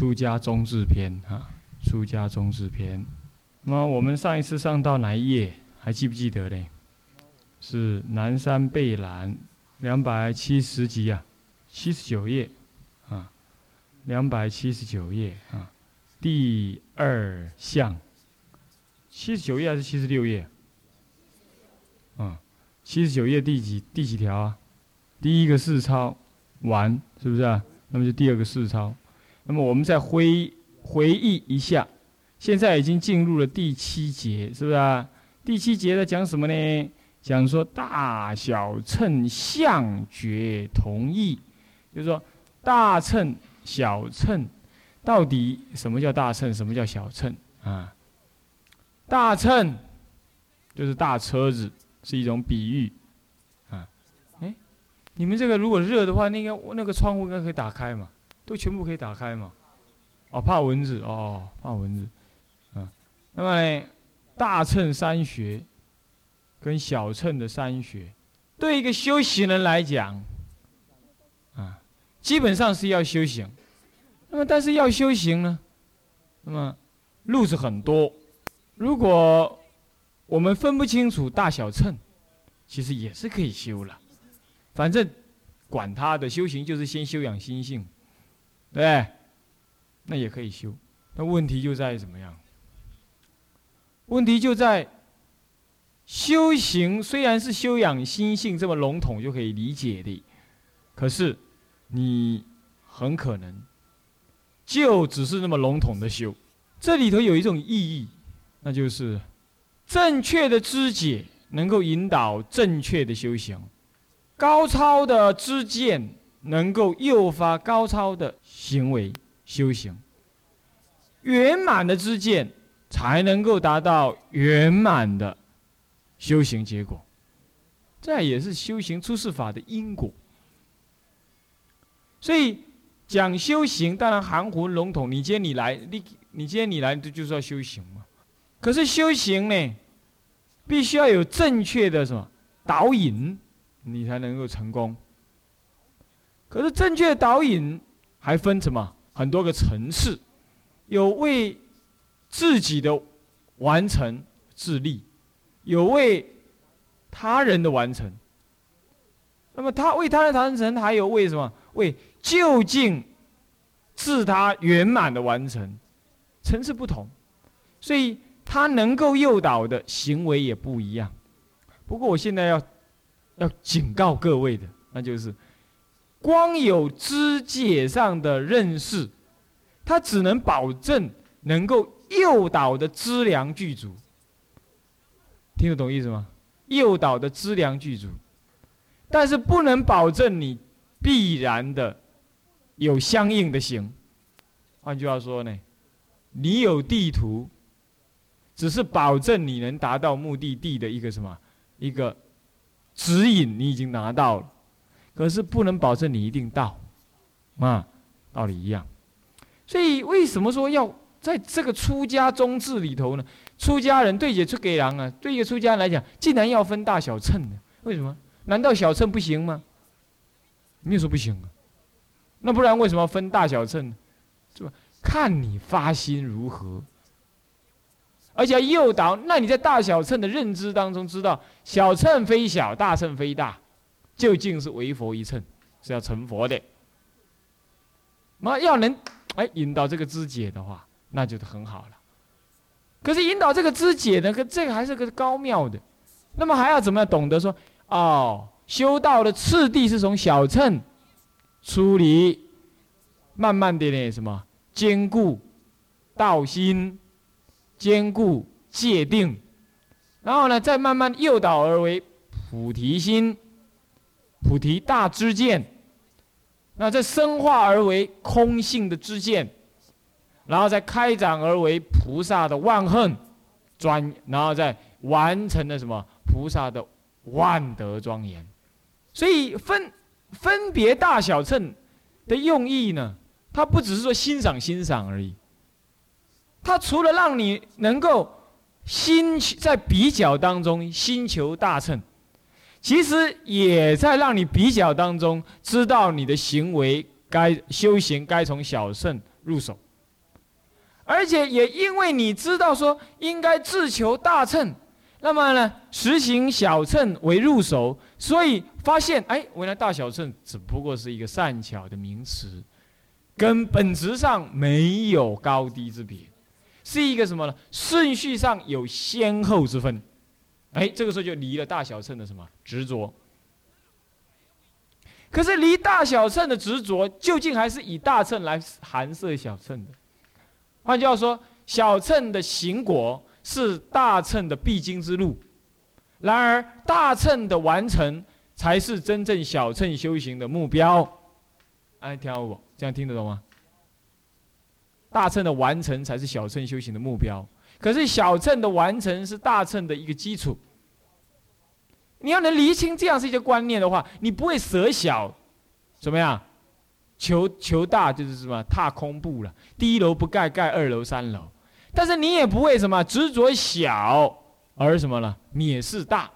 出家中治篇哈，出家中治篇。那么我们上一次上到哪一页？还记不记得嘞？是南山贝兰两百七十集啊，七十九页啊，两百七十九页啊，第二项。七十九页还是七十六页？嗯，七十九页第几第几条啊？第一个四抄完是不是啊？那么就第二个四抄。那么我们再回回忆一下，现在已经进入了第七节，是不是啊？第七节在讲什么呢？讲说大小秤相觉同意，就是说大秤小秤到底什么叫大秤，什么叫小秤啊？大秤就是大车子，是一种比喻啊。哎，你们这个如果热的话，那个那个窗户应该可以打开嘛？都全部可以打开嘛？哦，怕蚊子哦，怕蚊子。啊，那么，大乘三学跟小乘的三学，对一个修行人来讲，啊，基本上是要修行。那么，但是要修行呢，那么路子很多。如果我们分不清楚大小乘，其实也是可以修了。反正管他的，修行就是先修养心性，对，那也可以修。那问题就在于怎么样？问题就在修行虽然是修养心性这么笼统就可以理解的，可是你很可能就只是那么笼统的修。这里头有一种意义。那就是正确的知解能够引导正确的修行，高超的知见能够诱发高超的行为修行，圆满的知见才能够达到圆满的修行结果。这也是修行出世法的因果。所以讲修行，当然含糊笼统。你今天你来，你你今天你来，这就是要修行嘛。可是修行呢，必须要有正确的什么导引，你才能够成功。可是正确的导引还分什么很多个层次，有为自己的完成自立，有为他人的完成。那么他为他人完成，还有为什么为就近自他圆满的完成，层次不同，所以。他能够诱导的行为也不一样。不过我现在要要警告各位的，那就是光有知解上的认识，它只能保证能够诱导的资粮具足。听得懂意思吗？诱导的资粮具足，但是不能保证你必然的有相应的行。换句话说呢，你有地图。只是保证你能达到目的地的一个什么一个指引，你已经拿到了，可是不能保证你一定到，啊，道理一样。所以为什么说要在这个出家宗制里头呢？出家人对也出给人啊，对一个出家人来讲，竟然要分大小秤呢？为什么？难道小秤不行吗？没有说不行啊。那不然为什么分大小秤呢？是吧？看你发心如何。而且诱导，那你在大小乘的认知当中知道，小乘非小，大乘非大，究竟是为佛一乘，是要成佛的。那要能哎引导这个知解的话，那就很好了。可是引导这个知解呢，可这个还是个高妙的。那么还要怎么样懂得说哦，修道的次第是从小乘出离，慢慢的呢什么坚固道心。坚固界定，然后呢，再慢慢诱导而为菩提心、菩提大知见，那再生化而为空性的知见，然后再开展而为菩萨的万恨专，然后再完成了什么菩萨的万德庄严。所以分分别大小乘的用意呢，它不只是说欣赏欣赏而已。它除了让你能够心在比较当中心求大乘，其实也在让你比较当中知道你的行为该修行该从小乘入手，而且也因为你知道说应该自求大乘，那么呢，实行小乘为入手，所以发现哎，原来大小乘只不过是一个善巧的名词，跟本质上没有高低之别，是一个什么呢？顺序上有先后之分，哎，这个时候就离了大小乘的什么执着。可是离大小乘的执着，究竟还是以大乘来含摄小乘的。换句话说，小乘的行果是大乘的必经之路，然而大乘的完成才是真正小乘修行的目标。哎，听好不？这样听得懂吗？大乘的完成才是小乘修行的目标，可是小乘的完成是大乘的一个基础。你要能厘清这样是一些观念的话，你不会舍小，怎么样？求求大就是什么？踏空步了，第一楼不盖，盖二楼、三楼。但是你也不会什么执着小而什么了，蔑视大。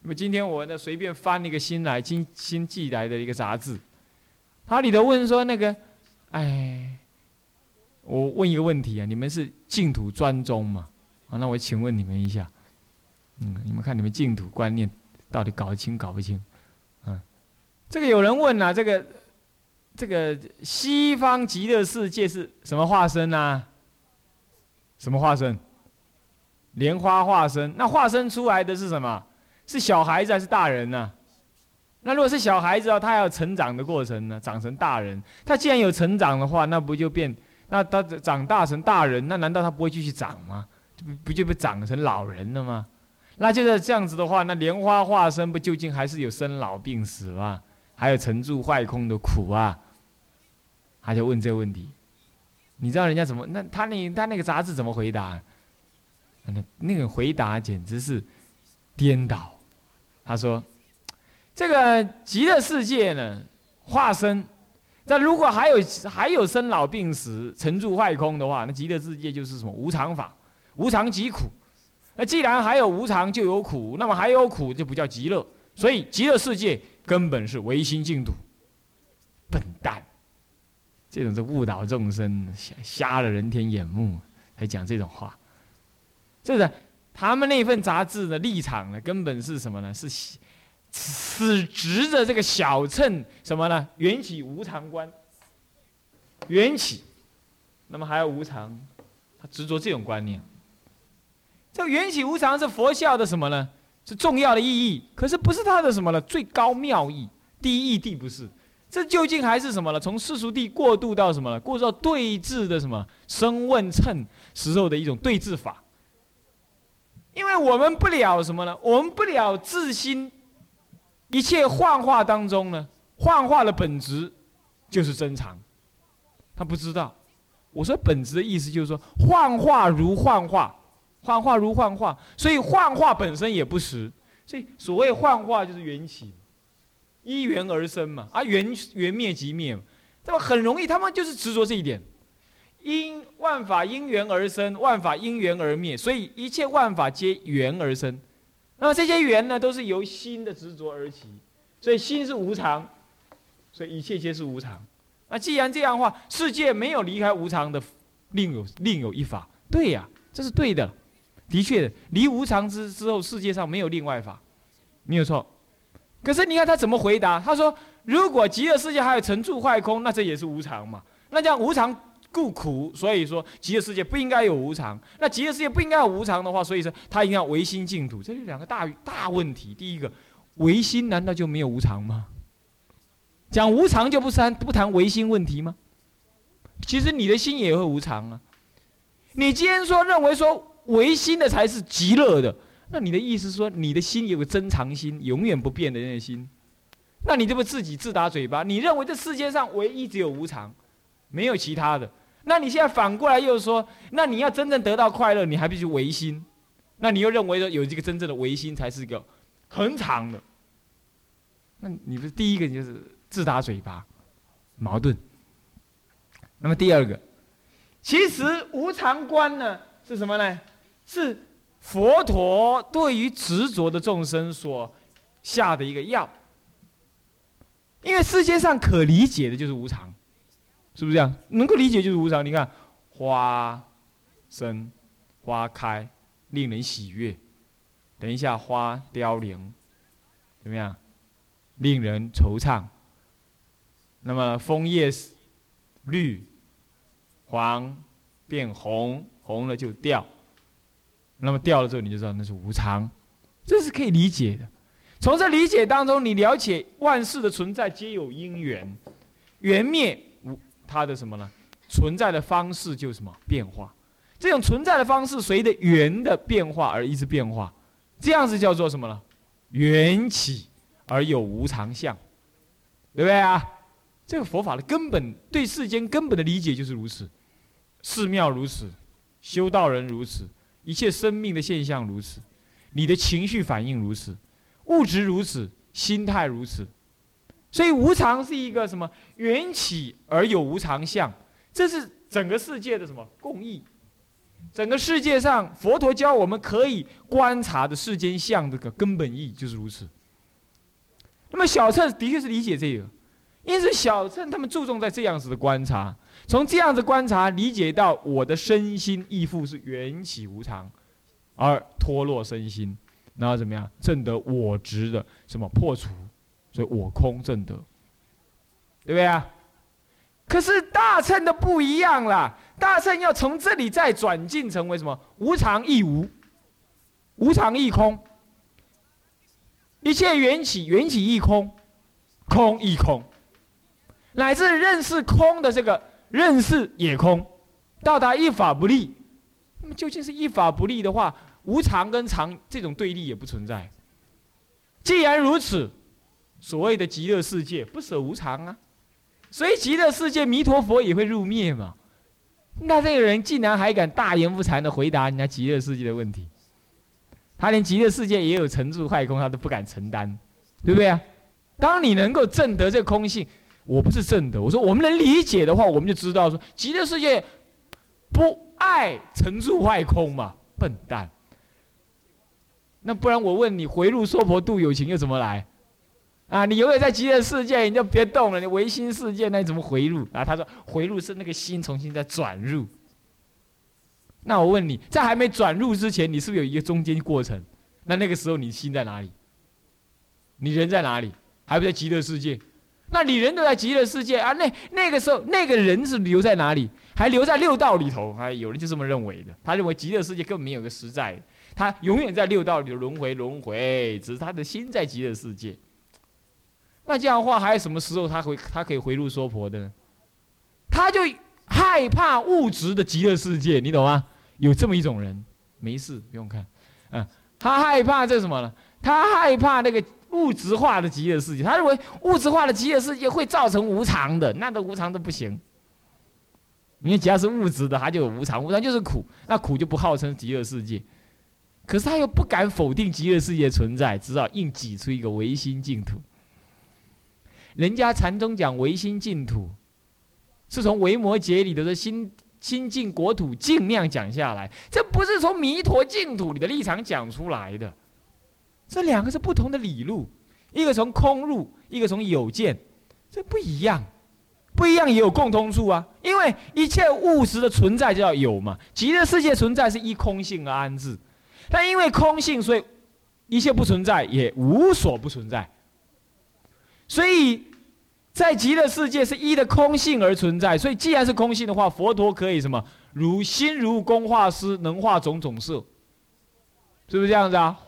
那么今天我呢随便翻了一个新来新新寄来的一个杂志，它里头问说那个，哎，我问一个问题啊，你们是净土专宗吗？啊，那我请问你们一下，嗯，你们看你们净土观念到底搞得清搞不清？嗯，这个有人问啊，这个。这个西方极乐世界是什么化身呢？什么化身？莲花化身。那化身出来的是什么？是小孩子还是大人呢？那如果是小孩子哦，他要成长的过程呢，长成大人。他既然有成长的话，那不就变？那他长大成大人，那难道他不会继续长吗？不不就被长成老人了吗？那就是这样子的话，那莲花化身不究竟还是有生老病死吗？还有沉住坏空的苦啊！他就问这个问题，你知道人家怎么？那他那他那个杂志怎么回答？那那个回答简直是颠倒。他说：“这个极乐世界呢，化身，那如果还有还有生老病死、沉住坏空的话，那极乐世界就是什么无常法，无常即苦。那既然还有无常，就有苦，那么还有苦就不叫极乐。所以极乐世界根本是唯心净土。笨蛋。”这种是误导众生，瞎瞎了人天眼目，还讲这种话，是不是？他们那份杂志的立场呢，根本是什么呢？是死执着这个小乘什么呢？缘起无常观，缘起，那么还有无常，他执着这种观念。这个缘起无常是佛教的什么呢？是重要的意义，可是不是它的什么呢？最高妙义，第一义谛不是。这究竟还是什么呢？从世俗地过渡到什么呢？过渡到对峙的什么声问称时候的一种对峙法。因为我们不了什么呢？我们不了自心一切幻化当中呢，幻化的本质就是真常。他不知道。我说本质的意思就是说，幻化如幻化，幻化如幻化，所以幻化本身也不实。所以所谓幻化就是缘起。依缘而生嘛，啊缘缘灭即灭嘛，这么很容易，他们就是执着这一点。因万法因缘而生，万法因缘而灭，所以一切万法皆缘而生。那么这些缘呢，都是由心的执着而起，所以心是无常，所以一切皆是无常。那既然这样的话，世界没有离开无常的，另有另有一法。对呀，这是对的，的确，离无常之之后，世界上没有另外法，没有错。可是你看他怎么回答？他说：“如果极乐世界还有成住坏空，那这也是无常嘛？那这样无常故苦，所以说极乐世界不应该有无常。那极乐世界不应该有无常的话，所以说他一定要唯心净土。这是两个大大问题。第一个，唯心难道就没有无常吗？讲无常就不谈不谈唯心问题吗？其实你的心也会无常啊。你既然说认为说唯心的才是极乐的。”那你的意思说，你的心有个真常心，永远不变的那心，那你这不自己自打嘴巴？你认为这世界上唯一只有无常，没有其他的。那你现在反过来又说，那你要真正得到快乐，你还必须唯心。那你又认为说，有这个真正的唯心才是一个恒常的。那你不是第一个就是自打嘴巴，矛盾。那么第二个，其实无常观呢是什么呢？是。佛陀对于执着的众生所下的一个药，因为世界上可理解的就是无常，是不是这样？能够理解就是无常。你看，花生、花开，令人喜悦。等一下，花凋零，怎么样？令人惆怅。那么枫叶绿、黄变红，红了就掉。那么掉了之后，你就知道那是无常，这是可以理解的。从这理解当中，你了解万事的存在皆有因缘，缘灭它的什么呢？存在的方式就是什么变化？这种存在的方式随着缘的变化而一直变化，这样子叫做什么呢？缘起而有无常相，对不对啊？这个佛法的根本对世间根本的理解就是如此，寺庙如此，修道人如此。一切生命的现象如此，你的情绪反应如此，物质如此，心态如此，所以无常是一个什么缘起而有无常相，这是整个世界的什么共义？整个世界上佛陀教我们可以观察的世间相这个根本意就是如此。那么小乘的确是理解这个，因此小乘他们注重在这样子的观察。从这样子观察，理解到我的身心亦复是缘起无常，而脱落身心，然后怎么样证得我执的什么破除，所以我空证德，对不对啊？可是大乘的不一样啦，大乘要从这里再转进成为什么无常亦无，无常亦空，一切缘起缘起亦空，空亦空，乃至认识空的这个。认识也空，到达一法不立。那么究竟是一法不立的话，无常跟常这种对立也不存在。既然如此，所谓的极乐世界不舍无常啊，所以极乐世界弥陀佛也会入灭嘛。那这个人竟然还敢大言不惭的回答人家极乐世界的问题，他连极乐世界也有成住坏空，他都不敢承担，对不对啊？当你能够证得这空性。我不是证得，我说我们能理解的话，我们就知道说极乐世界不爱成住坏空嘛，笨蛋。那不然我问你，回路娑婆度有情又怎么来？啊，你永远在极乐世界，你就别动了。你唯心世界，那你怎么回路？啊，他说回路是那个心重新再转入。那我问你，在还没转入之前，你是不是有一个中间过程？那那个时候你心在哪里？你人在哪里？还不在极乐世界？那你人都在极乐世界啊？那那个时候那个人是留在哪里？还留在六道里头？还有人就这么认为的。他认为极乐世界根本没有个实在，他永远在六道里轮回轮回，只是他的心在极乐世界。那这样的话，还有什么时候他回他可以回入娑婆的呢？他就害怕物质的极乐世界，你懂吗？有这么一种人，没事不用看，嗯，他害怕这什么呢？他害怕那个。物质化的极乐世界，他认为物质化的极乐世界会造成无常的，那都无常都不行。因为只要是物质的，它就有无常，无常就是苦，那苦就不号称极乐世界。可是他又不敢否定极乐世界存在，只好硬挤出一个唯心净土。人家禅宗讲唯心净土，是从维摩诘里的心心净国土净量讲下来，这不是从弥陀净土里的立场讲出来的。这两个是不同的理路，一个从空入，一个从有见，这不一样，不一样也有共通处啊。因为一切物质的存在就要有嘛，极乐世界存在是依空性而安置，但因为空性，所以一切不存在也无所不存在。所以在极乐世界是一的空性而存在，所以既然是空性的话，佛陀可以什么？如心如工画师，能画种种色，是不是这样子啊？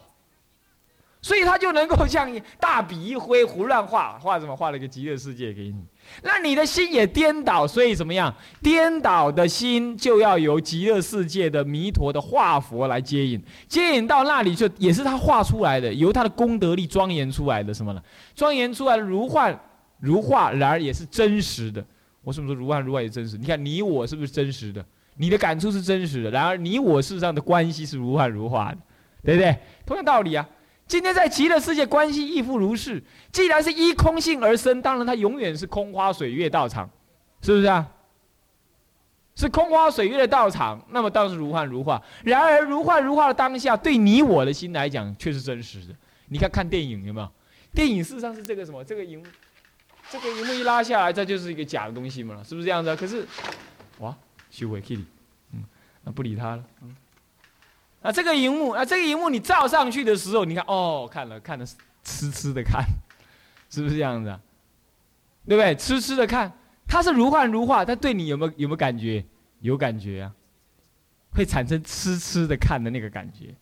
所以他就能够像大笔一挥，胡乱画画什么，画了一个极乐世界给你。那你的心也颠倒，所以怎么样？颠倒的心就要由极乐世界的弥陀的化佛来接引，接引到那里就也是他画出来的，由他的功德力庄严出来的什么呢？庄严出来的如幻如画，然而也是真实的。我什么说如幻如画也真实？你看你我是不是真实的？你的感触是真实的，然而你我事实上的关系是如幻如化的，对不对？同样道理啊。今天在极乐世界，关系亦复如是。既然是依空性而生，当然它永远是空花水月道场，是不是啊？是空花水月的道场，那么当然是如幻如化。然而如幻如化的当下，对你我的心来讲，却是真实的。你看看电影有没有？电影事实上是这个什么？这个荧幕，这个荧幕一拉下来，这就是一个假的东西嘛，是不是这样子？可是，哇，修回 Kitty。那不理他了。嗯，啊，这个荧幕啊，这个荧幕你照上去的时候，你看哦，看了看了，痴痴的看，是不是这样子？啊？对不对？痴痴的看，它是如幻如化，它对你有没有有没有感觉？有感觉啊，会产生痴痴的看的那个感觉，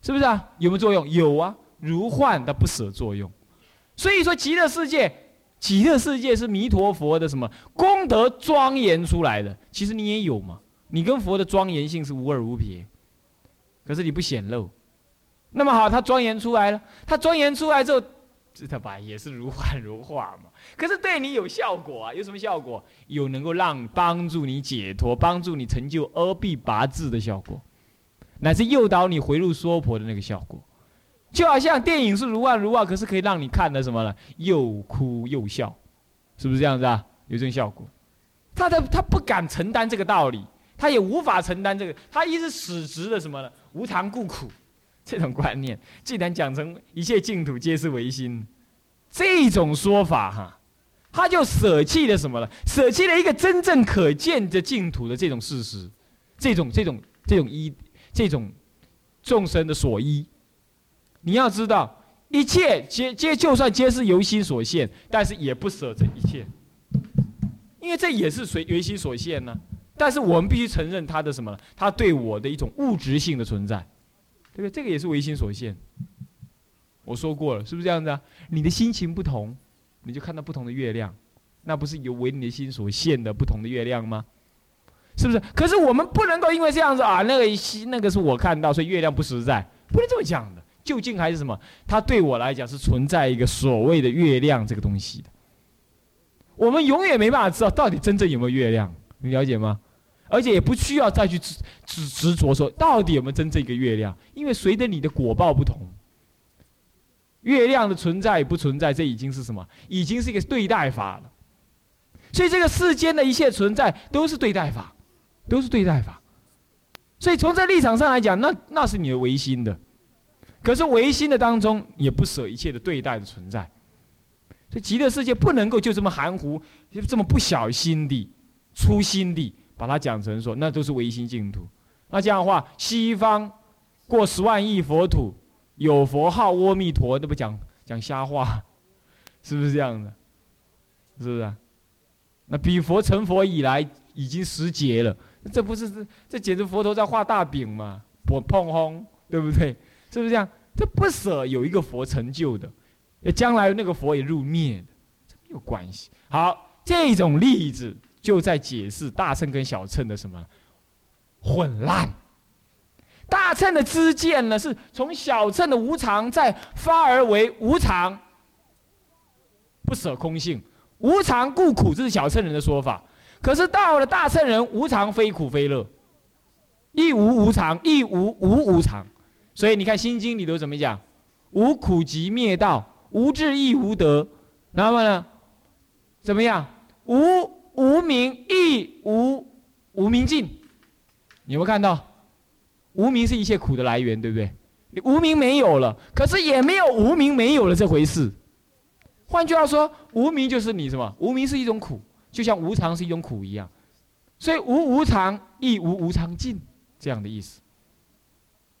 是不是啊？有没有作用？有啊，如幻的不舍作用。所以说，极乐世界，极乐世界是弥陀佛的什么功德庄严出来的？其实你也有嘛，你跟佛的庄严性是无二无别，可是你不显露。那么好，他庄严出来了，他庄严出来之后。知道吧？也是如幻如化嘛。可是对你有效果啊？有什么效果？有能够让帮助你解脱、帮助你成就阿毗跋致的效果，乃至诱导你回入娑婆的那个效果。就好像电影是如幻如化，可是可以让你看的什么呢？又哭又笑，是不是这样子啊？有这种效果。他的他不敢承担这个道理，他也无法承担这个。他一直使直的什么呢？无常故苦。这种观念，既然讲成一切净土皆是唯心，这种说法哈，他就舍弃了什么了？舍弃了一个真正可见的净土的这种事实，这种这种这种依，这种众生的所依。你要知道，一切皆皆就算皆是由心所现，但是也不舍这一切，因为这也是随由心所现呢。但是我们必须承认他的什么？他对我的一种物质性的存在。对不对？这个也是唯心所现。我说过了，是不是这样子啊？你的心情不同，你就看到不同的月亮，那不是有为你的心所现的不同的月亮吗？是不是？可是我们不能够因为这样子啊，那个那个是我看到，所以月亮不实在，不能这么讲的。究竟还是什么？它对我来讲是存在一个所谓的月亮这个东西的。我们永远没办法知道到底真正有没有月亮，你了解吗？而且也不需要再去执执执着说到底有没有真正一个月亮，因为随着你的果报不同，月亮的存在与不存在，这已经是什么？已经是一个对待法了。所以这个世间的一切存在都是对待法，都是对待法。所以从这立场上来讲，那那是你的唯心的。可是唯心的当中也不舍一切的对待的存在。所以极乐世界不能够就这么含糊，就这么不小心地、粗心地。把它讲成说，那都是唯心净土。那这样的话，西方过十万亿佛土，有佛号阿弥陀，那不讲讲瞎话，是不是这样的？是不是？那比佛成佛以来已经十劫了，这不是这这简直佛陀在画大饼嘛？不碰轰，对不对？是不是这样？这不舍有一个佛成就的，将来那个佛也入灭的，这没有关系。好，这种例子。就在解释大乘跟小乘的什么混乱。大乘的知见呢，是从小乘的无常再发而为无常，不舍空性，无常故苦，这是小乘人的说法。可是到了大乘人，无常非苦非乐，亦无无常，亦无无无常。所以你看《心经》里头怎么讲？无苦即灭道，无智亦无得。那么呢？怎么样？无。无名亦无无名尽，有没有看到？无名是一切苦的来源，对不对？你无名没有了，可是也没有无名没有了这回事。换句话说，无名就是你什么？无名是一种苦，就像无常是一种苦一样。所以无无常亦无无常尽，这样的意思，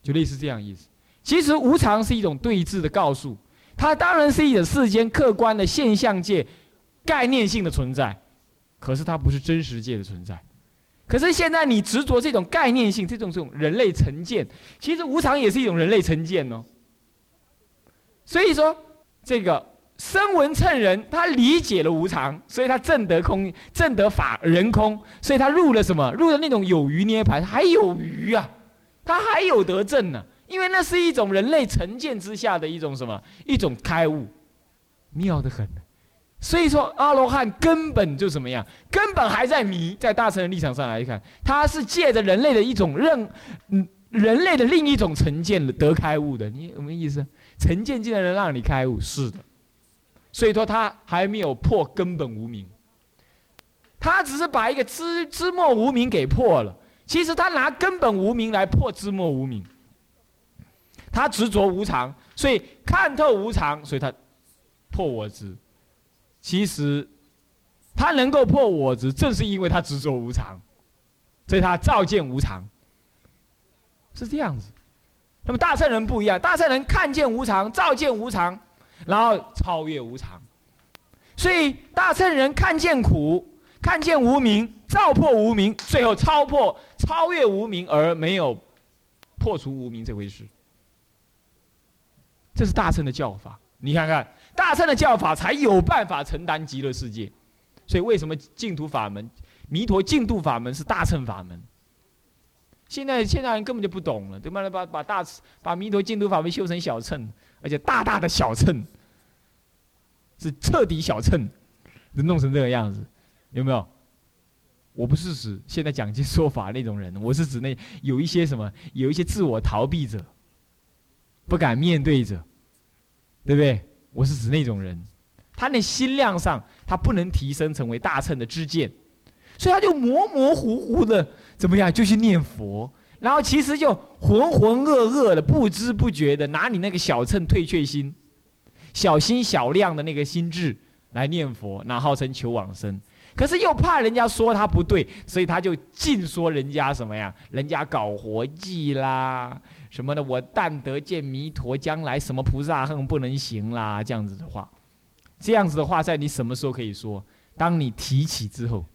就类似这样意思。其实无常是一种对峙的告诉，它当然是一种世间客观的现象界概念性的存在。可是它不是真实界的存在，可是现在你执着这种概念性，这种这种人类成见，其实无常也是一种人类成见哦。所以说，这个声闻乘人他理解了无常，所以他证得空，证得法人空，所以他入了什么？入了那种有余涅盘，还有余啊，他还有得证呢，因为那是一种人类成见之下的一种什么？一种开悟，妙得很。所以说，阿罗汉根本就怎么样？根本还在迷。在大乘的立场上来看，他是借着人类的一种认，嗯，人类的另一种成见得开悟的。你什么意思？成见竟然能让你开悟？是的。所以说，他还没有破根本无名。他只是把一个知知末无名给破了。其实他拿根本无名来破知末无名。他执着无常，所以看透无常，所以他破我执。其实，他能够破我执，正是因为他执着无常，所以他照见无常。是这样子。那么大圣人不一样，大圣人看见无常，照见无常，然后超越无常。所以大圣人看见苦，看见无明，照破无明，最后超破、超越无明，而没有破除无明这回事。这是大圣的教法。你看看，大乘的教法才有办法承担极乐世界。所以为什么净土法门、弥陀净土法门是大乘法门？现在现在人根本就不懂了，对吧？把把大把弥陀净土法门修成小乘，而且大大的小乘。是彻底小乘，就弄成这个样子，有没有？我不是指现在讲经说法那种人，我是指那有一些什么，有一些自我逃避者，不敢面对者，对不对？我是指那种人，他那心量上他不能提升成为大乘的知见，所以他就模模糊糊的怎么样就去念佛，然后其实就浑浑噩噩的不知不觉的拿你那个小乘退却心。小心小量的那个心智来念佛，那号称求往生，可是又怕人家说他不对，所以他就尽说人家什么呀？人家搞活计啦，什么的，我但得见弥陀，将来什么菩萨恨不能行啦，这样子的话，这样子的话，在你什么时候可以说？当你提起之后，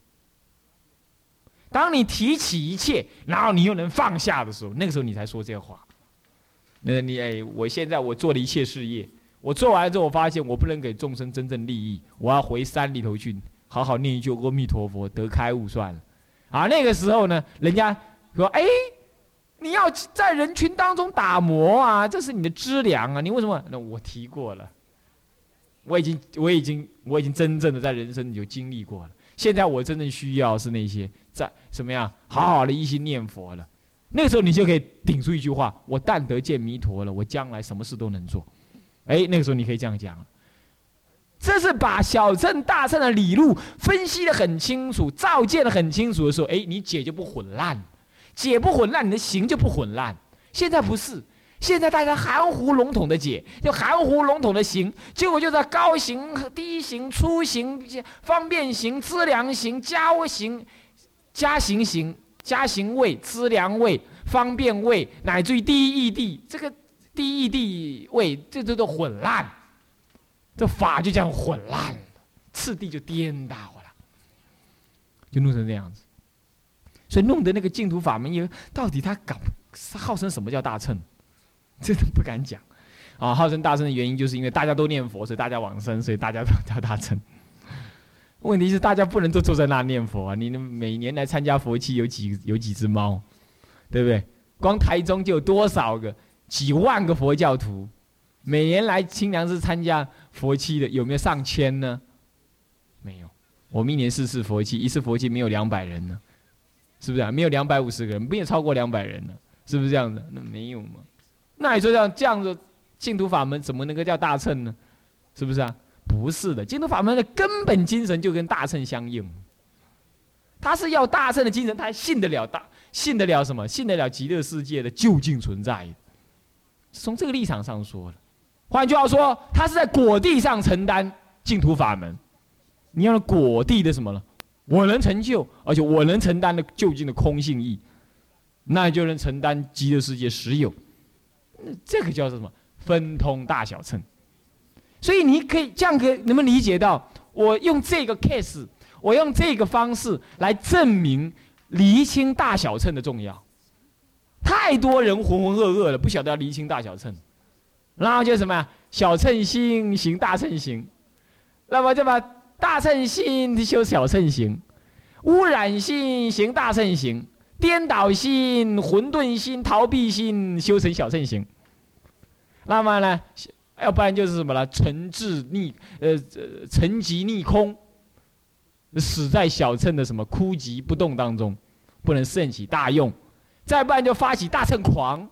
当你提起一切，然后你又能放下的时候，那个时候你才说这话。那你哎，我现在我做了一切事业。我做完之后，我发现我不能给众生真正利益，我要回山里头去，好好念一句阿弥陀佛，得开悟算了。啊，那个时候呢，人家说：“哎，你要在人群当中打磨啊，这是你的资粮啊，你为什么？”那我提过了，我已经，我已经，我已经真正的在人生有经历过了。现在我真正需要是那些在什么样好好的一心念佛了。那个时候你就可以顶出一句话：“我但得见弥陀了，我将来什么事都能做。”哎，那个时候你可以这样讲，这是把小乘大乘的理路分析的很清楚，照见的很清楚的时候，哎，你解就不混乱，解不混乱，你的行就不混乱。现在不是，现在大家含糊笼统的解，就含糊笼统的行，结果就在高行、低行、粗行、方便行、资粮行、加行、加行行、加行位、资粮位、方便位，乃至于第一地这个。第一地位，这这都混乱，这法就这样混乱了，次第就颠倒了，就弄成这样子。所以弄得那个净土法门，因为到底他搞号称什么叫大乘，这都不敢讲啊。号称大乘的原因，就是因为大家都念佛，所以大家往生，所以大家都叫大乘。问题是大家不能都坐在那念佛啊！你每年来参加佛期有几有几只猫，对不对？光台中就有多少个？几万个佛教徒，每年来清凉寺参加佛期的有没有上千呢？没有，我们一年四次佛期，一次佛期没有两百人呢，是不是啊？没有两百五十个人，没有超过两百人呢，是不是这样的？那没有嘛？那你说这样这样子净土法门怎么能够叫大乘呢？是不是啊？不是的，净土法门的根本精神就跟大乘相应，他是要大乘的精神，他信得了大，信得了什么？信得了极乐世界的究竟存在。从这个立场上说了，换句话说，他是在果地上承担净土法门。你要果地的什么呢？我能成就，而且我能承担的究竟的空性义，那就能承担极乐世界实有。这个叫做什么？分通大小乘。所以你可以这样可以能不能理解到？我用这个 case，我用这个方式来证明厘清大小乘的重要。太多人浑浑噩噩了，不晓得要厘清大小乘，然后就什么呀？小乘心行大乘行，那么就把大乘心修小乘行，污染心行大乘行，颠倒心、混沌心、逃避心修成小乘行。那么呢？要不然就是什么了？沉滞逆呃沉寂逆空，死在小乘的什么枯寂不动当中，不能盛起大用。再不然就发起大乘狂，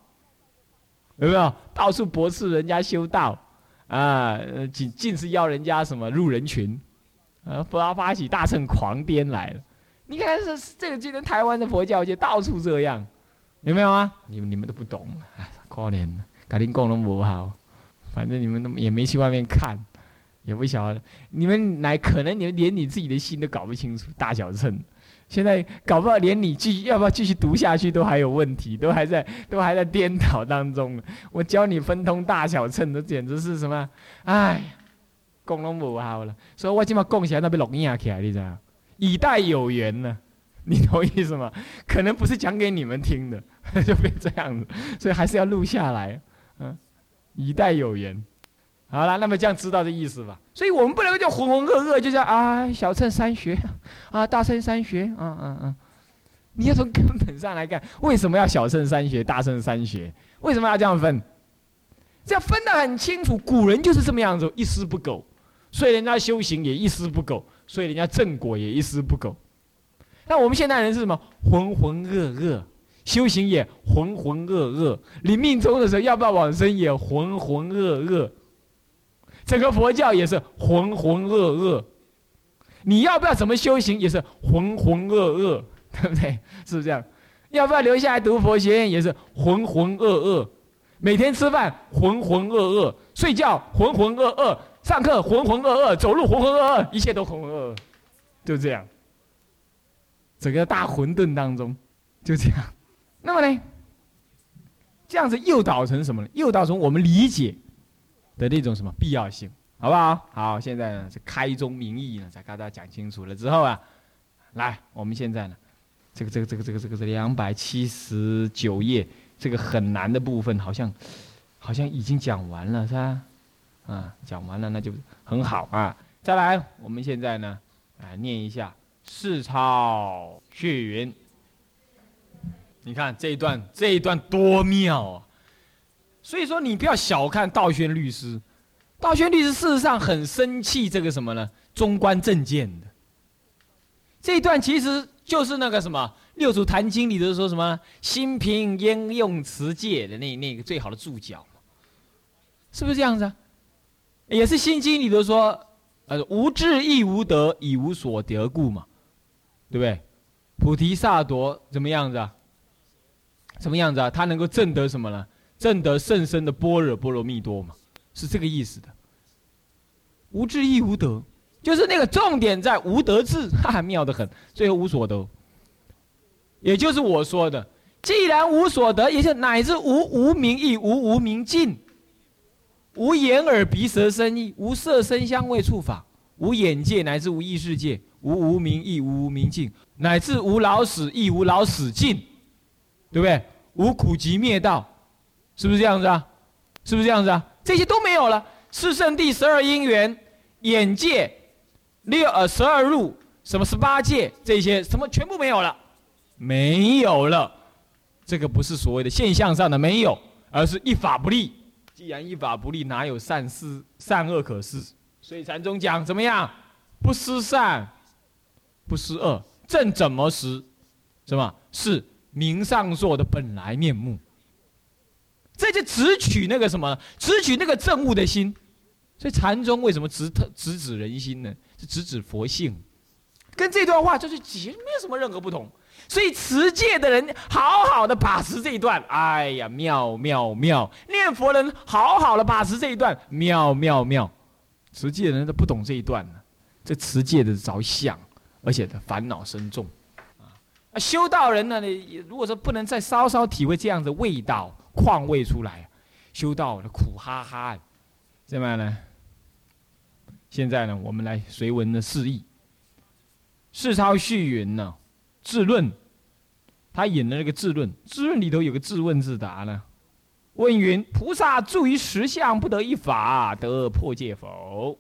有没有？到处驳斥人家修道，啊，尽尽是要人家什么入人群，呃，不要发起大乘狂颠来了。你看这这个今天台湾的佛教界到处这样，有没有啊？你们你们都不懂，可怜，改天讲都不好，反正你们都也没去外面看，也不晓得，你们来可能你们连你自己的心都搞不清楚大小乘，现在搞不好连你继续要不要继续读下去都还有问题，都还在都还在颠倒当中。我教你分通大小乘的简直是什么？哎，讲拢无好了，所以我今嘛讲起来那边录音起来，你知道？以待有缘呢，你懂意思吗？可能不是讲给你们听的，就变这样子，所以还是要录下来，嗯，以待有缘。好了，那么这样知道这意思吧？所以我们不能够叫浑浑噩噩，就叫啊小乘三学，啊大乘三学，嗯嗯嗯。你要从根本上来看，为什么要小乘三学、大乘三学？为什么要这样分？这样分得很清楚，古人就是这么样子，一丝不苟。所以人家修行也一丝不苟，所以人家正果也一丝不苟。那我们现代人是什么？浑浑噩噩，修行也浑浑噩噩，临命终的时候要不要往生也浑浑噩噩。整个佛教也是浑浑噩噩，你要不要怎么修行也是浑浑噩噩，对不对？是不是这样？要不要留下来读佛学院也是浑浑噩噩，每天吃饭浑浑噩噩，睡觉浑浑噩噩，上课浑浑噩噩，走路浑浑噩噩，一切都浑浑噩噩，就这样。整个大混沌当中，就这样。那么呢，这样子诱导成什么呢？诱导成我们理解。的那种什么必要性，好不好？好，现在呢是开宗明义呢，再跟大家讲清楚了之后啊，来，我们现在呢，这个这个这个这个这个是两百七十九页，这个很难的部分好像好像已经讲完了，是吧？啊，讲完了那就很好啊。再来，我们现在呢，啊念一下《四超血云》，你看这一段这一段多妙啊！所以说，你不要小看道宣律师。道宣律师事实上很生气这个什么呢？中观正见的这一段，其实就是那个什么《六祖坛经》里头说什么“心平应用持戒”的那那个最好的注脚是不是这样子啊？也是《心经》里头说：“呃，无智亦无德，以无所得故嘛，对不对？”菩提萨埵怎么样子啊？什么样子啊？他能够证得什么呢？证得甚深的般若波罗蜜多嘛，是这个意思的。无智亦无德，就是那个重点在无德智，哈哈，妙得很。最后无所得，也就是我说的，既然无所得，也就乃至无无名亦无无名尽，无眼耳鼻舌身意，无色声香味触法，无眼界乃至无意识界，无无明亦无无明尽，乃至无老死亦无老死尽，对不对？无苦集灭道。是不是这样子啊？是不是这样子啊？这些都没有了。四圣地、十二因缘、眼界、六呃十二入、什么十八界这些什么全部没有了，没有了。这个不是所谓的现象上的没有，而是一法不立。既然一法不立，哪有善思善恶可思？所以禅宗讲怎么样？不思善，不思恶，正怎么思？什么是明上座的本来面目？这就只取那个什么，只取那个正悟的心，所以禅宗为什么直特直指人心呢？是直指佛性，跟这段话就是其实没有什么任何不同。所以持戒的人好好的把持这一段，哎呀妙妙妙！念佛人好好的把持这一段，妙妙妙！持戒的人都不懂这一段呢，这持戒的着相，而且他烦恼深重啊。修道人呢，你如果说不能再稍稍体会这样的味道。况味出来，修道的苦哈哈，怎么样呢？现在呢，我们来随文的释义。世超序云呢，自论，他引了那个自论，自论里头有个自问自答呢。问云：菩萨住于实相，不得一法，得破戒否？